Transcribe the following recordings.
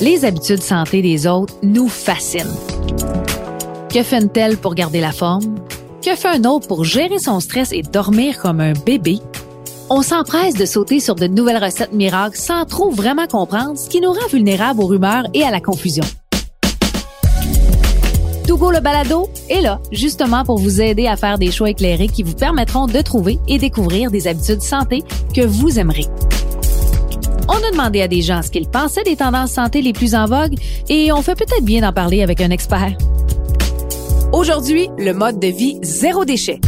Les habitudes santé des autres nous fascinent. Que fait une telle pour garder la forme? Que fait un autre pour gérer son stress et dormir comme un bébé? On s'empresse de sauter sur de nouvelles recettes miracles sans trop vraiment comprendre ce qui nous rend vulnérables aux rumeurs et à la confusion. Togo le balado est là, justement pour vous aider à faire des choix éclairés qui vous permettront de trouver et découvrir des habitudes santé que vous aimerez. On a demandé à des gens ce qu'ils pensaient des tendances santé les plus en vogue et on fait peut-être bien d'en parler avec un expert. Aujourd'hui, le mode de vie zéro déchet.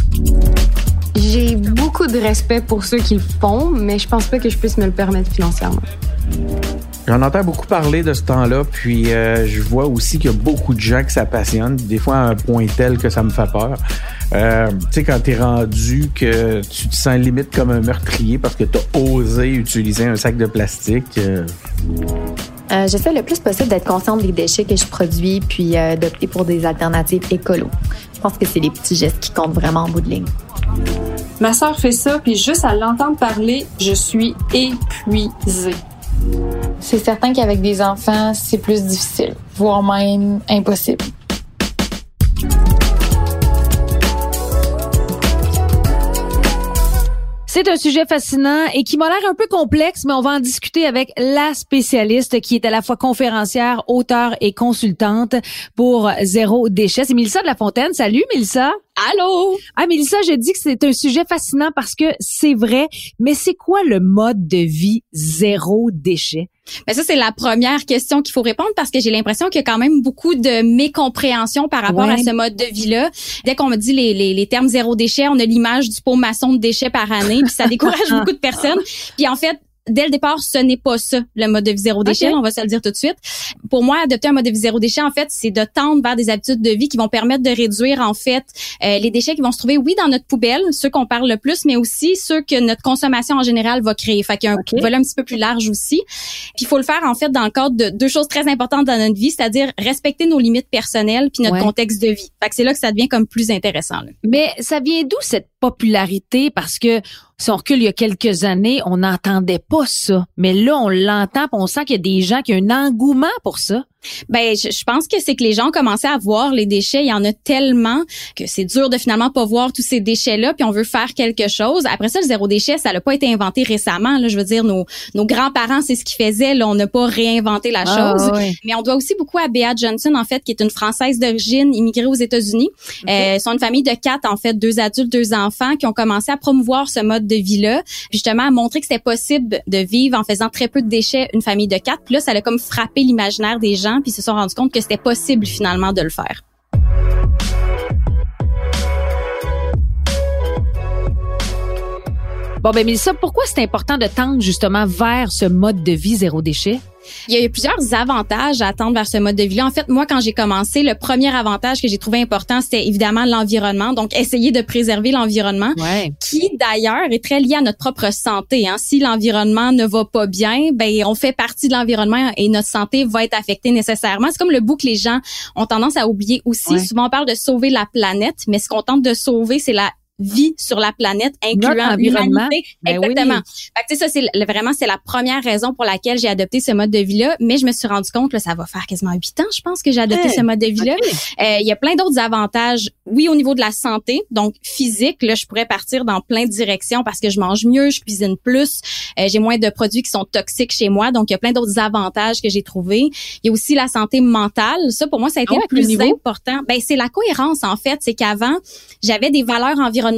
J'ai beaucoup de respect pour ceux qui le font, mais je pense pas que je puisse me le permettre financièrement. J'en entends beaucoup parler de ce temps-là, puis euh, je vois aussi qu'il y a beaucoup de gens que ça passionne, des fois à un point tel que ça me fait peur. Euh, tu sais, quand t'es rendu que tu te sens limite comme un meurtrier parce que t'as osé utiliser un sac de plastique. Euh... Euh, J'essaie le plus possible d'être consciente des déchets que je produis, puis euh, d'opter pour des alternatives écolo. Je pense que c'est les petits gestes qui comptent vraiment en bout de ligne. Ma sœur fait ça, puis juste à l'entendre parler, je suis épuisée. C'est certain qu'avec des enfants, c'est plus difficile, voire même impossible. C'est un sujet fascinant et qui m'a l'air un peu complexe, mais on va en discuter avec la spécialiste qui est à la fois conférencière, auteure et consultante pour Zéro Déchet. C'est Mélissa de la Fontaine. Salut, Mélissa. Allô? Ah, Mélissa, je dis que c'est un sujet fascinant parce que c'est vrai, mais c'est quoi le mode de vie zéro déchet? Ben ça, c'est la première question qu'il faut répondre parce que j'ai l'impression qu'il y a quand même beaucoup de mécompréhension par rapport Ouais. à ce mode de vie-là. Dès qu'on me dit les, les, les termes zéro déchet, on a l'image du pot maçon de déchets par année, puis ça décourage beaucoup de personnes. Puis en fait, dès le départ, ce n'est pas ça, le mode de vie zéro déchet, on va se le dire tout de suite. Pour moi, adopter un mode de vie zéro déchet, en fait, c'est de tendre vers des habitudes de vie qui vont permettre de réduire, en fait, euh, les déchets qui vont se trouver, oui, dans notre poubelle, ceux qu'on parle le plus, mais aussi ceux que notre consommation en général va créer. Fait qu'il y a un Ok. volet un petit peu plus large aussi. Puis il faut le faire, en fait, dans le cadre de deux choses très importantes dans notre vie, c'est-à-dire respecter nos limites personnelles puis notre Ouais. contexte de vie. Fait que c'est là que ça devient comme plus intéressant. là. Mais ça vient d'où cette popularité? Parce que si on il y a quelques années, on n'entendait pas ça. Mais là, on l'entend, on sent qu'il y a des gens qui ont un engouement pour ça. Ben, je, je pense que c'est que les gens ont commencé à voir les déchets. Il y en a tellement que c'est dur de finalement pas voir tous ces déchets-là, puis on veut faire quelque chose. Après ça, le zéro déchet, ça n'a pas été inventé récemment. Là, je veux dire, nos, nos grands-parents, c'est ce qu'ils faisaient. Là, on n'a pas réinventé la Ah, chose. ouais. Mais on doit aussi beaucoup à Bea Johnson, en fait, qui est une Française d'origine, immigrée aux États-Unis. Euh, ils sont une famille de quatre, en fait, deux adultes, deux enfants, qui ont commencé à promouvoir ce mode de vie-là, justement à montrer que c'était possible de vivre en faisant très peu de déchets, une famille de quatre. Puis là, ça a comme frappé l'imaginaire des gens, puis se sont rendus compte que c'était possible finalement de le faire. Bon, ben Mélissa, pourquoi c'est important de tendre justement vers ce mode de vie zéro déchet? Il y a eu plusieurs avantages à attendre vers ce mode de vie-là. En fait, moi, quand j'ai commencé, le premier avantage que j'ai trouvé important, c'était évidemment l'environnement. Donc, essayer de préserver l'environnement. Ouais. qui d'ailleurs est très lié à notre propre santé. Hein. Si l'environnement ne va pas bien, ben on fait partie de l'environnement et notre santé va être affectée nécessairement. C'est comme le bout que les gens ont tendance à oublier aussi. Ouais. Souvent on parle de sauver la planète, mais ce qu'on tente de sauver, c'est la vie sur la planète, incluant l'humanité. Ben oui. Exactement. Fait que, ça, c'est vraiment, c'est la première raison pour laquelle j'ai adopté ce mode de vie-là. Mais je me suis rendu compte, là, ça va faire quasiment huit ans, je pense, que j'ai adopté Hey, ce mode de vie-là. ok. Euh, Il y a plein d'autres avantages. Oui, au niveau de la santé, donc physique, là, je pourrais partir dans plein de directions parce que je mange mieux, je cuisine plus, euh, j'ai moins de produits qui sont toxiques chez moi. Donc, il y a plein d'autres avantages que j'ai trouvés. Il y a aussi la santé mentale. Ça, pour moi, ça a été Ah, le plus important. Ben, c'est la cohérence, en fait. C'est qu'avant, j'avais des valeurs environnementales,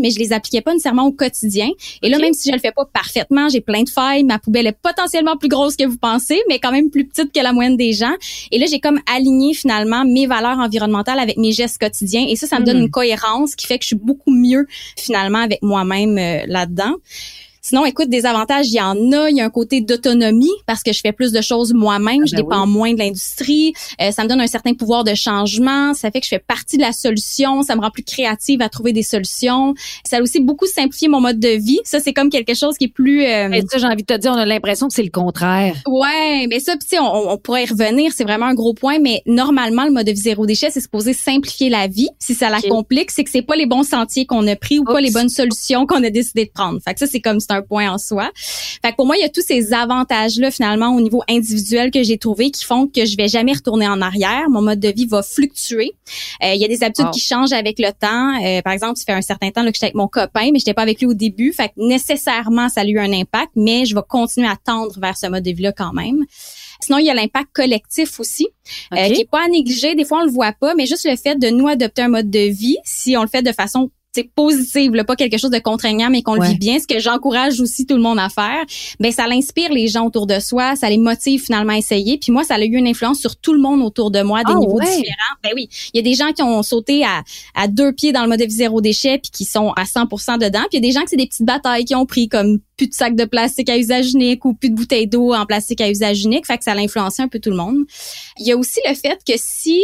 mais je les appliquais pas nécessairement au quotidien. Et là, même si je le fais pas parfaitement, j'ai plein de failles. Ma poubelle est potentiellement plus grosse que vous pensez, mais quand même plus petite que la moyenne des gens. Et là, j'ai comme aligné finalement mes valeurs environnementales avec mes gestes quotidiens. Et ça, ça me donne Mhm. une cohérence qui fait que je suis beaucoup mieux finalement avec moi-même euh, là-dedans. Sinon, écoute, des avantages, il y en a. Il y a un côté d'autonomie parce que je fais plus de choses moi-même. Ah je ben dépends moins de l'industrie. Euh, ça me donne un certain pouvoir de changement. Ça fait que je fais partie de la solution. Ça me rend plus créative à trouver des solutions. Ça a aussi beaucoup simplifié mon mode de vie. Ça, c'est comme quelque chose qui est plus... euh, Mais ça, j'ai envie de te dire, on a l'impression que c'est le contraire. Ouais, mais ça, puis on, on pourrait y revenir, c'est vraiment un gros point, mais normalement, le mode de vie zéro déchet, c'est supposé simplifier la vie. Si ça la complique, c'est que c'est pas les bons sentiers qu'on a pris ou pas les bonnes solutions qu'on a décidé de prendre. Fait que ça, c'est comme, c'est un point en soi. Fait que pour moi, il y a tous ces avantages-là finalement au niveau individuel que j'ai trouvé qui font que je vais jamais retourner en arrière. Mon mode de vie va fluctuer. Euh, il y a des habitudes qui changent avec le temps. Euh, par exemple, ça fait un certain temps là, que j'étais avec mon copain, mais j'étais pas avec lui au début. Fait que nécessairement, ça a eu un impact, mais je vais continuer à tendre vers ce mode de vie-là quand même. Sinon, il y a l'impact collectif aussi, euh, qui est pas à négliger. Des fois, on le voit pas, mais juste le fait de nous adopter un mode de vie, si on le fait de façon c'est positive, pas quelque chose de contraignant, mais qu'on le vit bien, ce que j'encourage aussi tout le monde à faire, ben ça l'inspire les gens autour de soi, ça les motive finalement à essayer. Puis moi, ça a eu une influence sur tout le monde autour de moi, des ah niveaux différents. Ben oui, il y a des gens qui ont sauté à, à deux pieds dans le mode de vie zéro déchet, puis qui sont à 100% dedans. Puis il y a des gens que c'est des petites batailles qui ont pris comme plus de sacs de plastique à usage unique ou plus de bouteilles d'eau en plastique à usage unique. Fait que ça a influencé un peu tout le monde. Il y a aussi le fait que si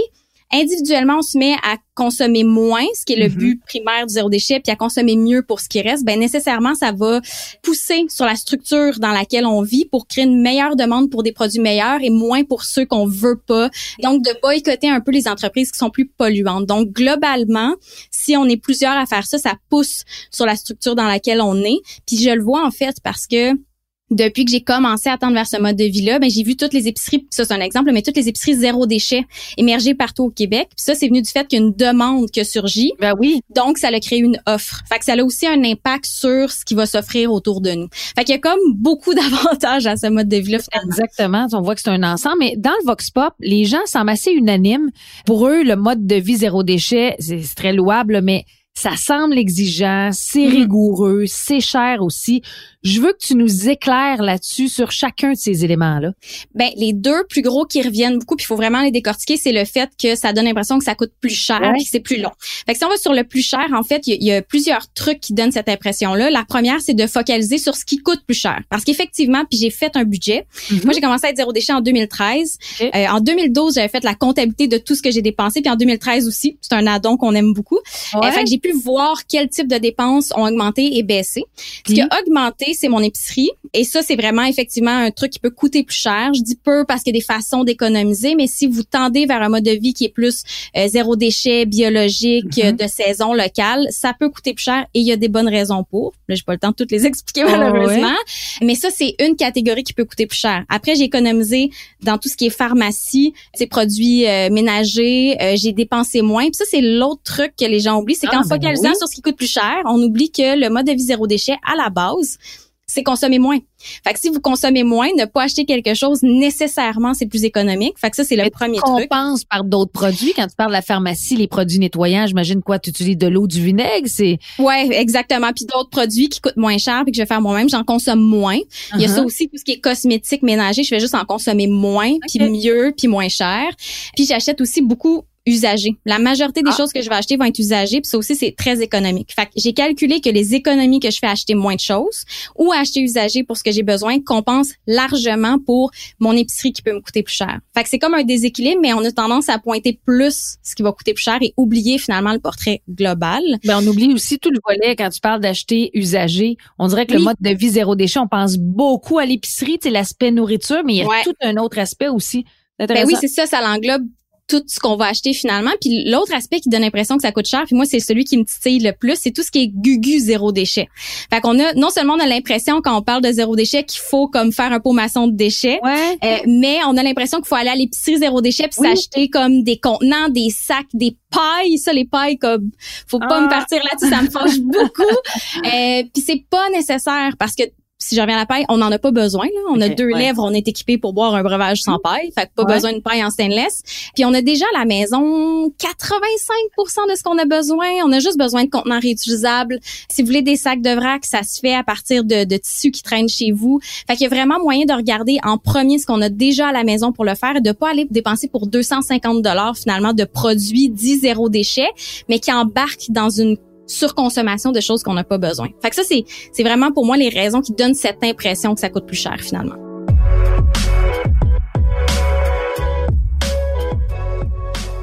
individuellement on se met à consommer moins, ce qui est le mm-hmm. but primaire du zéro déchet, puis à consommer mieux pour ce qui reste, ben nécessairement ça va pousser sur la structure dans laquelle on vit pour créer une meilleure demande pour des produits meilleurs et moins pour ceux qu'on veut pas. Donc de boycotter un peu les entreprises qui sont plus polluantes. Donc globalement, si on est plusieurs à faire ça, ça pousse sur la structure dans laquelle on est. Puis je le vois en fait parce que depuis que j'ai commencé à tendre vers ce mode de vie-là, ben j'ai vu toutes les épiceries, ça c'est un exemple, mais toutes les épiceries zéro déchet émerger partout au Québec. Puis ça, c'est venu du fait qu'il y a une demande qui a surgi. Ben oui. Donc, ça a créé une offre. Fait que ça a aussi un impact sur ce qui va s'offrir autour de nous. Fait qu'il y a comme beaucoup d'avantages à ce mode de vie-là. Exactement. On voit que c'est un ensemble. Mais dans le Vox Pop, les gens semblent assez unanimes. Pour eux, le mode de vie zéro déchet, c'est très louable, mais ça semble exigeant, c'est mm-hmm. rigoureux, c'est cher aussi. Je veux que tu nous éclaires là-dessus sur chacun de ces éléments-là. Ben les deux plus gros qui reviennent beaucoup, puis il faut vraiment les décortiquer, c'est le fait que ça donne l'impression que ça coûte plus cher et que c'est plus long. Fait que si on va sur le plus cher, en fait, il y, a plusieurs trucs qui donnent cette impression-là. La première, c'est de focaliser sur ce qui coûte plus cher, parce qu'effectivement, puis j'ai fait un budget. Mm-hmm. Moi, j'ai commencé à être zéro déchet en 2013. Euh, en 2012, j'avais fait la comptabilité de tout ce que j'ai dépensé, puis en 2013 aussi, c'est un addon qu'on aime beaucoup. Euh, fait que j'ai pu voir quel type de dépenses ont augmenté et baissé. Ce qui a augmenté, c'est mon épicerie. Et ça, c'est vraiment effectivement un truc qui peut coûter plus cher. Je dis peu parce qu'il y a des façons d'économiser, mais si vous tendez vers un mode de vie qui est plus euh, zéro déchet, biologique, mm-hmm. de saison locale, ça peut coûter plus cher et il y a des bonnes raisons pour. Là, j'ai pas le temps de toutes les expliquer ah malheureusement. Mais ça, c'est une catégorie qui peut coûter plus cher. Après, j'ai économisé dans tout ce qui est pharmacie, ces produits euh, ménagers, euh, j'ai dépensé moins. Puis ça, c'est l'autre truc que les gens oublient, c'est ah, qu'en focalisant sur ce qui coûte plus cher, on oublie que le mode de vie zéro déchet, à la base, c'est consommer moins. Fait que si vous consommez moins, ne pas acheter quelque chose nécessairement c'est plus économique. Fait que ça c'est le premier truc. On pense par d'autres produits quand tu parles de la pharmacie, les produits nettoyants, j'imagine quoi tu utilises de l'eau, du vinaigre, c'est Ouais, exactement. Puis d'autres produits qui coûtent moins cher puis que je vais faire moi-même, j'en consomme moins. Il y a ça uh-huh. aussi tout ce qui est cosmétique, ménager, je vais juste en consommer moins, puis mieux, puis moins cher. Puis j'achète aussi beaucoup usagé. La majorité des ah. choses que je vais acheter vont être usagées, puis ça aussi c'est très économique. Fait que j'ai calculé que les économies que je fais acheter moins de choses ou acheter usagé pour ce que j'ai besoin compensent largement pour mon épicerie qui peut me coûter plus cher. Fait que c'est comme un déséquilibre, mais on a tendance à pointer plus ce qui va coûter plus cher et oublier finalement le portrait global. Ben on oublie aussi tout le volet quand tu parles d'acheter usagé. On dirait que le mode de vie zéro déchet, on pense beaucoup à l'épicerie, c'est l'aspect nourriture, mais il y a tout un autre aspect aussi. Ben oui, c'est ça, ça l'englobe tout ce qu'on va acheter finalement. Puis l'autre aspect qui donne l'impression que ça coûte cher, puis moi c'est celui qui me titille le plus, c'est tout ce qui est gugu zéro déchet. Fait qu'on a non seulement on a l'impression quand on parle de zéro déchet qu'il faut comme faire un pot maçon de déchets, euh, mais on a l'impression qu'il faut aller à l'épicerie zéro déchet puis s'acheter comme des contenants, des sacs, des pailles, ça les pailles comme faut pas me ah. partir là-dessus, ça me fâche beaucoup. Euh, puis c'est pas nécessaire parce que si je reviens à la paille, on n'en a pas besoin. Là. On a deux lèvres, on est équipé pour boire un breuvage sans paille. Fait que pas besoin d'une paille en stainless. Puis on a déjà à la maison 85% de ce qu'on a besoin. On a juste besoin de contenants réutilisables. Si vous voulez des sacs de vrac, ça se fait à partir de, de tissus qui traînent chez vous. Fait qu'il y a vraiment moyen de regarder en premier ce qu'on a déjà à la maison pour le faire et de pas aller dépenser pour 250 dollars finalement de produits dits zéro déchet, mais qui embarquent dans une surconsommation de choses qu'on n'a pas besoin. Fait que ça, c'est, c'est vraiment pour moi les raisons qui donnent cette impression que ça coûte plus cher finalement.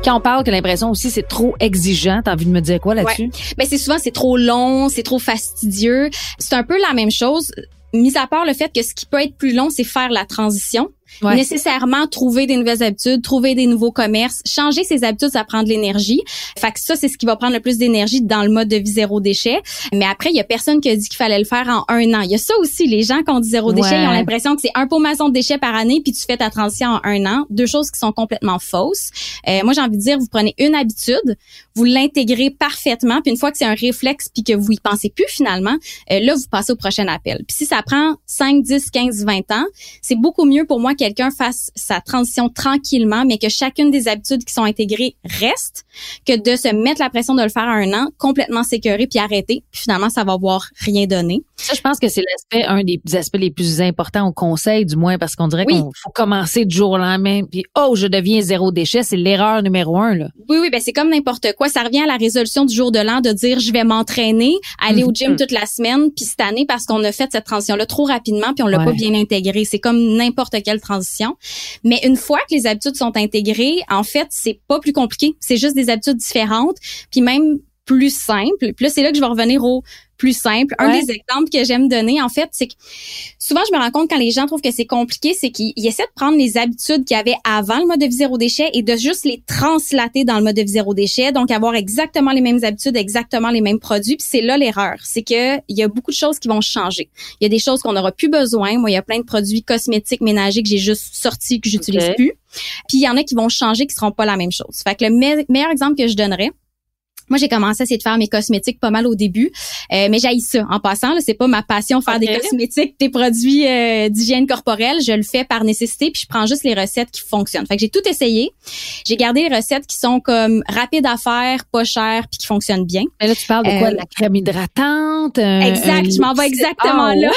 Quand on parle que l'impression aussi c'est trop exigeant, t'as envie de me dire quoi là-dessus? Ouais. Ben c'est souvent c'est trop long, c'est trop fastidieux. C'est un peu la même chose mis à part le fait que ce qui peut être plus long, c'est faire la transition. Ouais. Nécessairement trouver des nouvelles habitudes, trouver des nouveaux commerces, changer ses habitudes, ça prend de l'énergie. Fait que ça, c'est ce qui va prendre le plus d'énergie dans le mode de vie zéro déchet. Mais après, il y a personne qui a dit qu'il fallait le faire en un an. Il y a ça aussi, les gens qui ont dit zéro déchet, ils ont l'impression que c'est un pot maçon de déchets par année, puis tu fais ta transition en un an. Deux choses qui sont complètement fausses. Euh, moi, j'ai envie de dire, vous prenez une habitude, vous l'intégrez parfaitement, puis une fois que c'est un réflexe, puis que vous y pensez plus finalement, euh, là, vous passez au prochain appel. Puis si ça prend 5, 10, 15, 20 ans, c'est beaucoup mieux pour moi quelqu'un fasse sa transition tranquillement, mais que chacune des habitudes qui sont intégrées reste, que de se mettre la pression de le faire à un an, complètement sécuré, puis arrêter, puis finalement, ça va avoir rien donné. Ça, je pense que c'est l'aspect, un des aspects les plus importants au conseil, du moins, parce qu'on dirait qu'il faut commencer du jour au lendemain, puis oh, je deviens zéro déchet, c'est l'erreur numéro un, là. Oui, oui, ben c'est comme n'importe quoi. Ça revient à la résolution du jour de l'an de dire, je vais m'entraîner, aller au gym mhm. toute la semaine, puis cette année, parce qu'on a fait cette transition-là trop rapidement, puis on l'a pas bien intégré. C'est comme n'importe quelle transition. Mais une fois que les habitudes sont intégrées, en fait, c'est pas plus compliqué. C'est juste des habitudes différentes, puis même plus simples. Puis là, c'est là que je vais revenir au plus simple. Un des exemples que j'aime donner, en fait, c'est que souvent, je me rends compte quand les gens trouvent que c'est compliqué, c'est qu'ils essaient de prendre les habitudes qu'il y avait avant le mode de vie zéro déchet et de juste les translater dans le mode de vie zéro déchet. Donc, avoir exactement les mêmes habitudes, exactement les mêmes produits. Puis c'est là l'erreur. C'est que il y a beaucoup de choses qui vont changer. Il y a des choses qu'on n'aura plus besoin. Moi, il y a plein de produits cosmétiques, ménagers que j'ai juste sortis, que j'utilise plus. Puis il y en a qui vont changer, qui seront pas la même chose. Fait que le meilleur exemple que je donnerais, moi, j'ai commencé à essayer de faire mes cosmétiques pas mal au début, euh, mais j'ai ça. En passant, là, c'est pas ma passion faire des cosmétiques, des produits euh, d'hygiène corporelle. Je le fais par nécessité, puis je prends juste les recettes qui fonctionnent. Fait que j'ai tout essayé. J'ai gardé les recettes qui sont comme rapides à faire, pas chères, puis qui fonctionnent bien. Mais là, tu parles de quoi? De la crème hydratante? exact. je m'en vais exactement ah, là.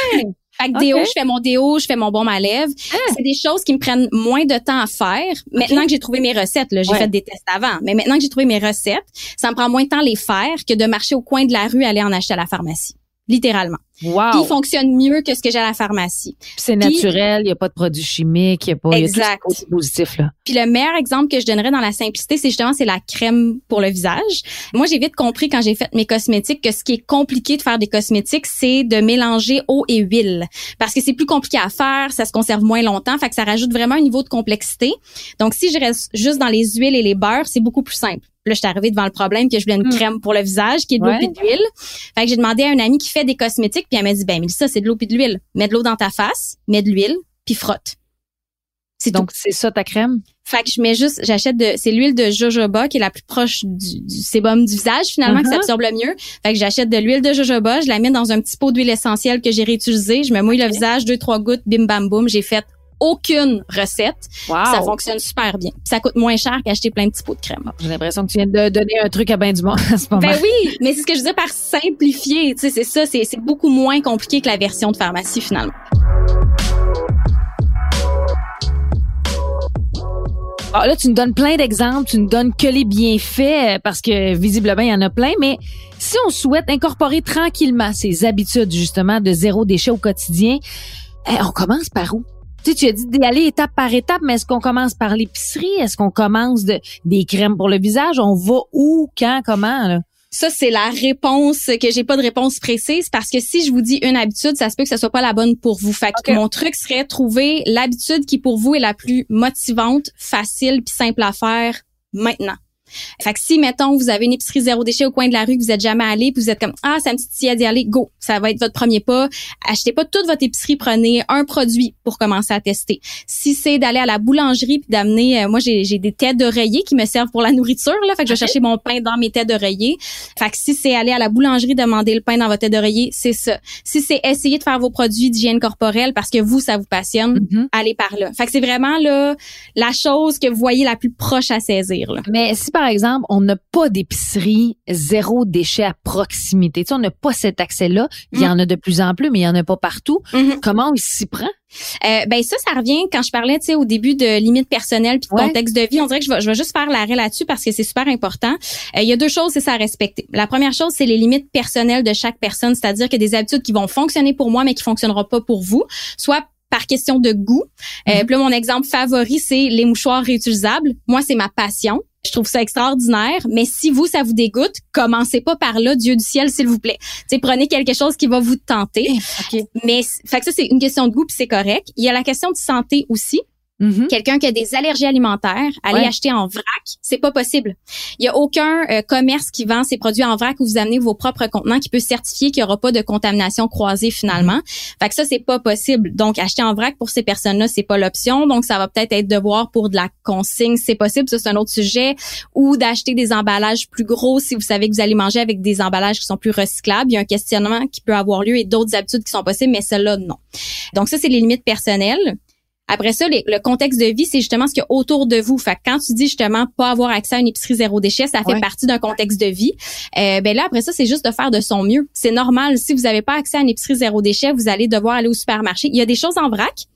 Fait que déo, je fais mon déo, je fais mon bon à lèvres. Ah. C'est des choses qui me prennent moins de temps à faire. Maintenant que j'ai trouvé mes recettes, là, j'ai fait des tests avant, mais maintenant que j'ai trouvé mes recettes, ça me prend moins de temps à les faire que de marcher au coin de la rue aller en acheter à la pharmacie littéralement. Wow. Puis il fonctionne mieux que ce que j'ai à la pharmacie. C'est naturel, il n'y a pas de produits chimiques, il n'y a pas exact. Y a positif là. Puis le meilleur exemple que je donnerais dans la simplicité, c'est justement c'est la crème pour le visage. Moi, j'ai vite compris quand j'ai fait mes cosmétiques que ce qui est compliqué de faire des cosmétiques, c'est de mélanger eau et huile parce que c'est plus compliqué à faire, ça se conserve moins longtemps, fait que ça rajoute vraiment un niveau de complexité. Donc si je reste juste dans les huiles et les beurres, c'est beaucoup plus simple. Là, je suis arrivée devant le problème que je voulais une hmm. crème pour le visage qui est de l'eau et de l'huile. Fait que j'ai demandé à un ami qui fait des cosmétiques puis elle m'a dit ben ça c'est de l'eau et de l'huile. Mets de l'eau dans ta face, mets de l'huile puis frotte. C'est donc c'est ça ta crème? Fait que je mets juste, j'achète de, c'est l'huile de jojoba qui est la plus proche du, sébum du visage finalement qui uh-huh. s'absorbe le mieux. Fait que j'achète de l'huile de jojoba, je la mets dans un petit pot d'huile essentielle que j'ai réutilisé, je me mouille le visage, deux trois gouttes, bim bam boum, j'ai fait aucune recette. Ça fonctionne super bien. Ça coûte moins cher qu'acheter plein de petits pots de crème. J'ai l'impression que tu viens de donner un truc à ben du monde à ce moment. Ben oui, mais c'est ce que je dis par simplifier. Tu sais, c'est ça, c'est beaucoup moins compliqué que la version de pharmacie finalement. Alors ah, là, tu nous donnes plein d'exemples, tu nous donnes que les bienfaits, euh, parce que visiblement, il y en a plein, mais si on souhaite incorporer tranquillement ces habitudes, justement, de zéro déchet au quotidien, eh, on commence par où? Tu, sais, tu as dit d'y aller étape par étape, mais est-ce qu'on commence par l'épicerie? Est-ce qu'on commence de, des crèmes pour le visage? On va où, quand, comment? Là? Ça, c'est la réponse que j'ai pas de réponse précise parce que si je vous dis une habitude, ça se peut que ce soit pas la bonne pour vous. Fait que mon truc serait trouver l'habitude qui pour vous est la plus motivante, facile puis simple à faire maintenant. Fait que si, mettons, vous avez une épicerie zéro déchet au coin de la rue que vous êtes jamais allé, puis vous êtes comme, ah, ça me titille d'y aller, go. Ça va être votre premier pas. Achetez pas toute votre épicerie, prenez un produit pour commencer à tester. Si c'est d'aller à la boulangerie puis d'amener, euh, moi, j'ai des têtes d'oreiller qui me servent pour la nourriture, là. Fait que je vais chercher mon pain dans mes têtes d'oreiller. Fait que si c'est aller à la boulangerie demander le pain dans votre tête d'oreiller, c'est ça. Si c'est essayer de faire vos produits d'hygiène corporelle parce que vous, ça vous passionne, mm-hmm. allez par là. Fait que c'est vraiment, là, la chose que vous voyez la plus proche à saisir, là. Mais si par exemple, on n'a pas d'épicerie zéro déchet à proximité, tu sais, on n'a pas cet accès-là. Il y en a de plus en plus, mais il y en a pas partout. Mm-hmm. Comment on s'y prend? Euh, ben ça, ça revient quand je parlais, tu sais, au début de limites personnelles puis de contexte de vie. On dirait que je vais, je vais juste faire l'arrêt là-dessus parce que c'est super important. Euh, il y a deux choses, c'est ça à respecter. La première chose, c'est les limites personnelles de chaque personne, c'est-à-dire que des habitudes qui vont fonctionner pour moi mais qui fonctionneront pas pour vous, soit par question de goût. Euh, mm-hmm. puis mon exemple favori, c'est les mouchoirs réutilisables. Moi, c'est ma passion. Je trouve ça extraordinaire, mais si vous, ça vous dégoûte, commencez pas par là, Dieu du ciel, s'il vous plaît. T'sais, prenez quelque chose qui va vous tenter. Eh, mais fait que ça, c'est une question de goût, puis c'est correct. Il y a la question de santé aussi. Mm-hmm. Quelqu'un qui a des allergies alimentaires, aller acheter en vrac, c'est pas possible. Il y a aucun euh, commerce qui vend ses produits en vrac où vous amenez vos propres contenants qui peut certifier qu'il y aura pas de contamination croisée finalement. Mm-hmm. Fait que ça c'est pas possible. Donc acheter en vrac pour ces personnes-là, c'est pas l'option. Donc ça va peut-être être devoir pour de la consigne, c'est possible, ça c'est un autre sujet ou d'acheter des emballages plus gros si vous savez que vous allez manger avec des emballages qui sont plus recyclables. Il y a un questionnement qui peut avoir lieu et d'autres habitudes qui sont possibles, mais celles-là non. Donc ça c'est les limites personnelles. Après ça, le contexte de vie, c'est justement ce qu'il y a autour de vous. Fait que quand tu dis justement pas avoir accès à une épicerie zéro déchet, ça fait partie d'un contexte de vie. Euh, ben là, après ça, c'est juste de faire de son mieux. C'est normal. Si vous n'avez pas accès à une épicerie zéro déchet, vous allez devoir aller au supermarché. Il y a des choses en vrac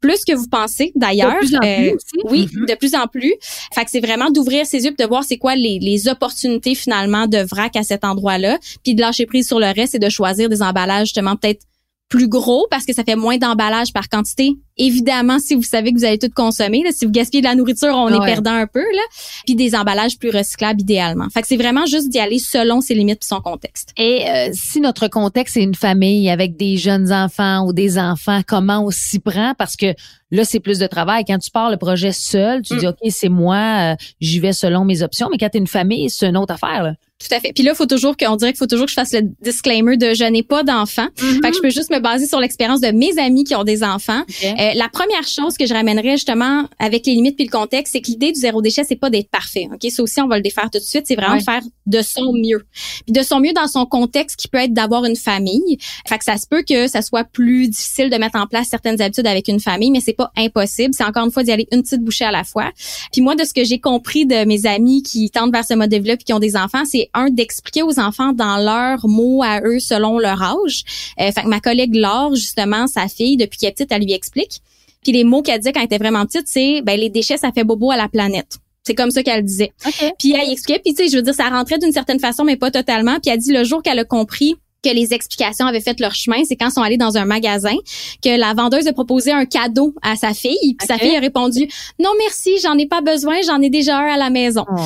plus que vous pensez d'ailleurs. Euh, oui, mm-hmm. de plus en plus. Fait que c'est vraiment d'ouvrir ses yeux de voir c'est quoi les, les opportunités finalement de vrac à cet endroit-là, puis de lâcher prise sur le reste et de choisir des emballages justement peut-être plus gros parce que ça fait moins d'emballage par quantité. Évidemment, si vous savez que vous allez tout consommer, là, si vous gaspillez de la nourriture, on est perdant un peu là. Puis des emballages plus recyclables idéalement. Fait que c'est vraiment juste d'y aller selon ses limites et son contexte. Et euh, si notre contexte est une famille avec des jeunes enfants ou des enfants, comment on s'y prend? Parce que là c'est plus de travail. Quand tu pars le projet seul, tu mm. dis ok c'est moi, euh, j'y vais selon mes options. Mais quand t'es une famille, c'est une autre affaire. Là. Tout à fait. Puis là, faut toujours qu'on dirait qu'il faut toujours que je fasse le disclaimer de je n'ai pas d'enfants. Mm-hmm. Fait que je peux juste me baser sur l'expérience de mes amis qui ont des enfants. Euh, la première chose que je ramènerais justement avec les limites puis le contexte, c'est que l'idée du zéro déchet, c'est pas d'être parfait. Ok, ça aussi on va le défaire tout de suite. C'est vraiment de faire de son mieux. Puis de son mieux dans son contexte qui peut être d'avoir une famille. Fait que ça se peut que ça soit plus difficile de mettre en place certaines habitudes avec une famille, mais c'est pas impossible. C'est encore une fois d'y aller une petite bouchée à la fois. Puis moi, de ce que j'ai compris de mes amis qui tendent vers ce mode de vie qui ont des enfants, c'est un d'expliquer aux enfants dans leurs mots à eux selon leur âge. Euh, fait que ma collègue Laure, justement, sa fille, depuis qu'elle est petite, elle lui explique. Puis les mots qu'elle disait quand elle était vraiment petite, c'est ben les déchets, ça fait bobo à la planète. C'est comme ça qu'elle disait. Puis elle expliquait, puis tu sais, je veux dire, ça rentrait d'une certaine façon, mais pas totalement. Puis elle dit le jour qu'elle a compris que les explications avaient fait leur chemin, c'est quand ils sont allés dans un magasin que la vendeuse a proposé un cadeau à sa fille, puis sa fille a répondu "Non merci, j'en ai pas besoin, j'en ai déjà un à la maison." Oh.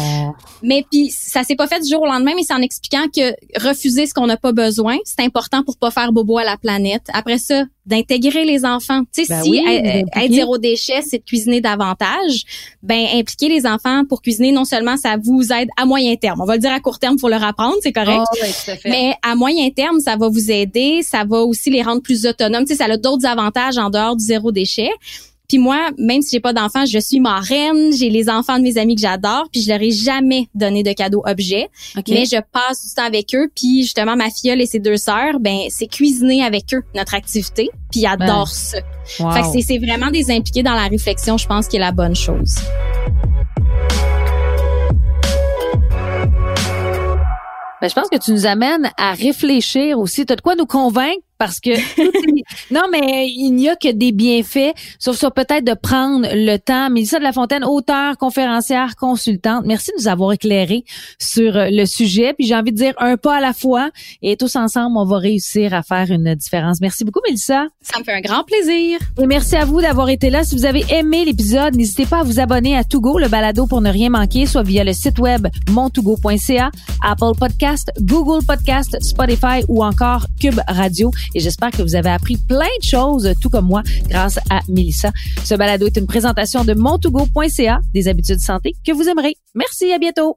Mais puis ça s'est pas fait du jour au lendemain, mais c'est en expliquant que refuser ce qu'on n'a pas besoin, c'est important pour pas faire bobo à la planète. Après ça, d'intégrer les enfants. Tu sais, ben si être zéro déchet, c'est de cuisiner davantage, ben impliquer les enfants pour cuisiner, non seulement ça vous aide à moyen terme, on va le dire à court terme pour leur apprendre, c'est correct, oh, mais à moyen terme, ça va vous aider, ça va aussi les rendre plus autonomes. Tu sais, ça a d'autres avantages en dehors du zéro déchet. Puis moi, même si j'ai pas d'enfants, je suis marraine, j'ai les enfants de mes amis que j'adore, puis je leur ai jamais donné de cadeau objet. Mais je passe du temps avec eux, puis justement ma filleule et ses deux sœurs, ben c'est cuisiner avec eux notre activité, puis ils adorent ça. Fait que c'est vraiment des impliqués dans la réflexion, je pense qui est la bonne chose. Ben, je pense que tu nous amènes à réfléchir aussi. Tu as de quoi nous convaincre parce que non mais il n'y a que des bienfaits sauf ça peut-être de prendre le temps. Mélissa de la Fontaine auteure conférencière consultante merci de nous avoir éclairé sur le sujet. Puis j'ai envie de dire un pas à la fois. Et tous ensemble on va réussir à faire une différence. Merci beaucoup Mélissa. Ça me fait un grand plaisir. Et merci à vous d'avoir été là. Si vous avez aimé l'épisode n'hésitez pas à vous abonner à Togo le balado pour ne rien manquer soit via le site web montougo.ca Apple Podcast Google Podcast Spotify ou encore Cube Radio et j'espère que vous avez appris plein de choses, tout comme moi, grâce à Melissa. Ce balado est une présentation de montougo.ca, des habitudes santé que vous aimerez. Merci, à bientôt.